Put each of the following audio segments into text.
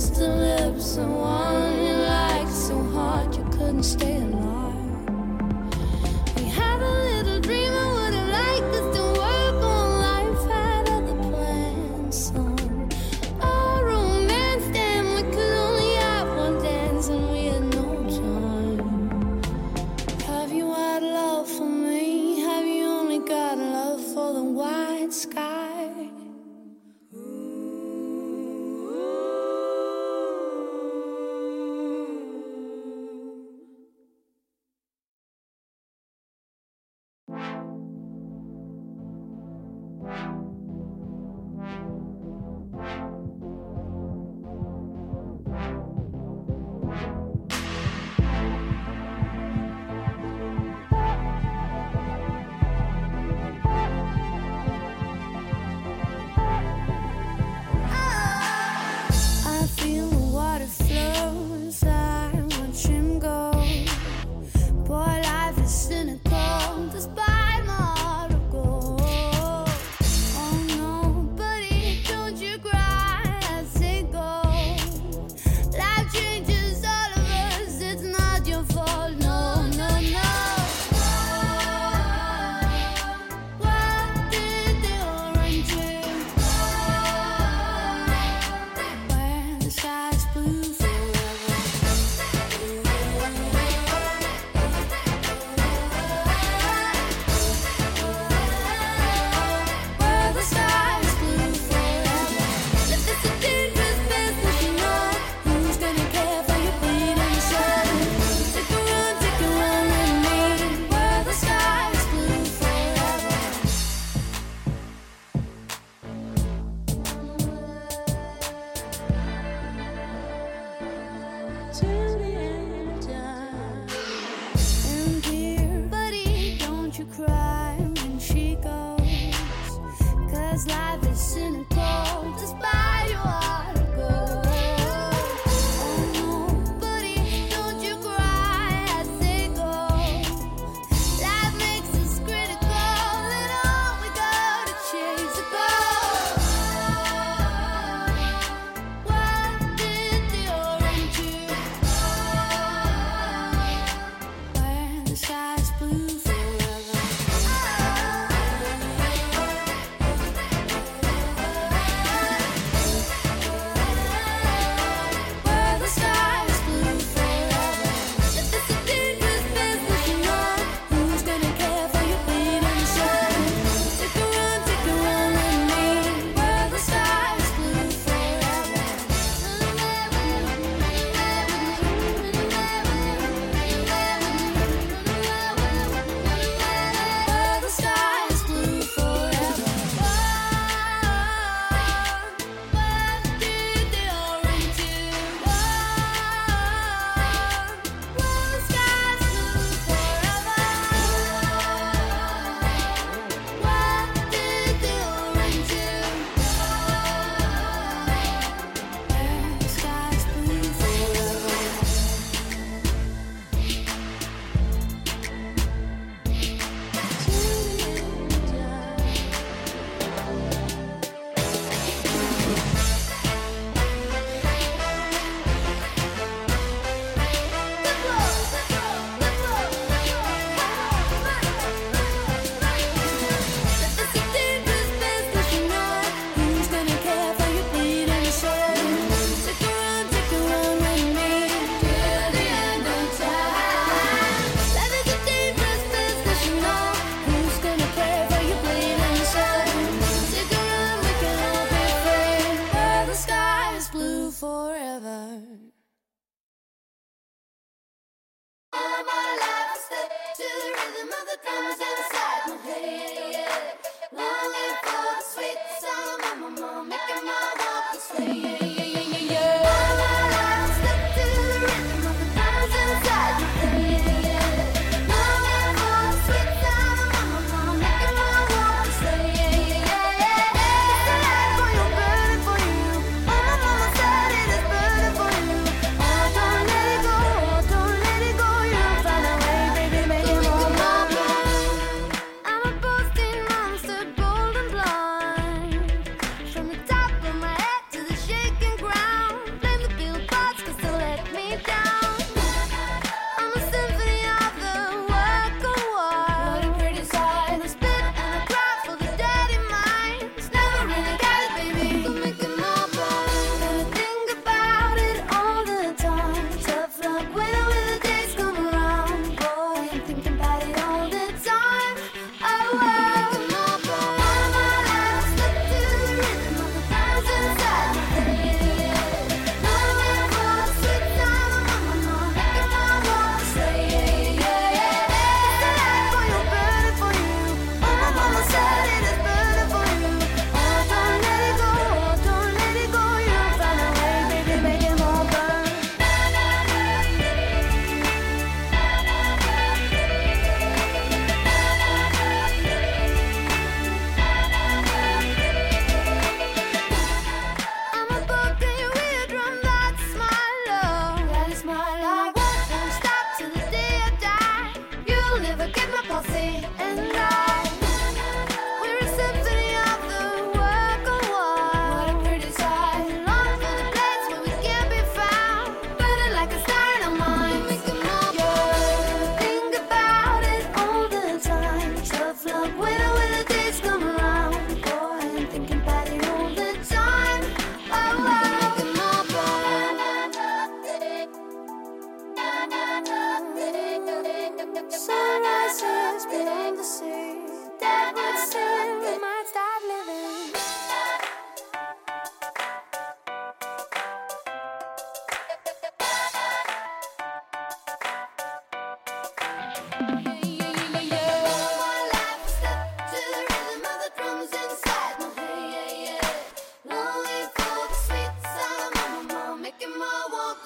To the lips of one you liked so hard you couldn't stand.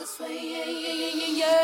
this way, yeah, yeah, yeah, yeah, yeah.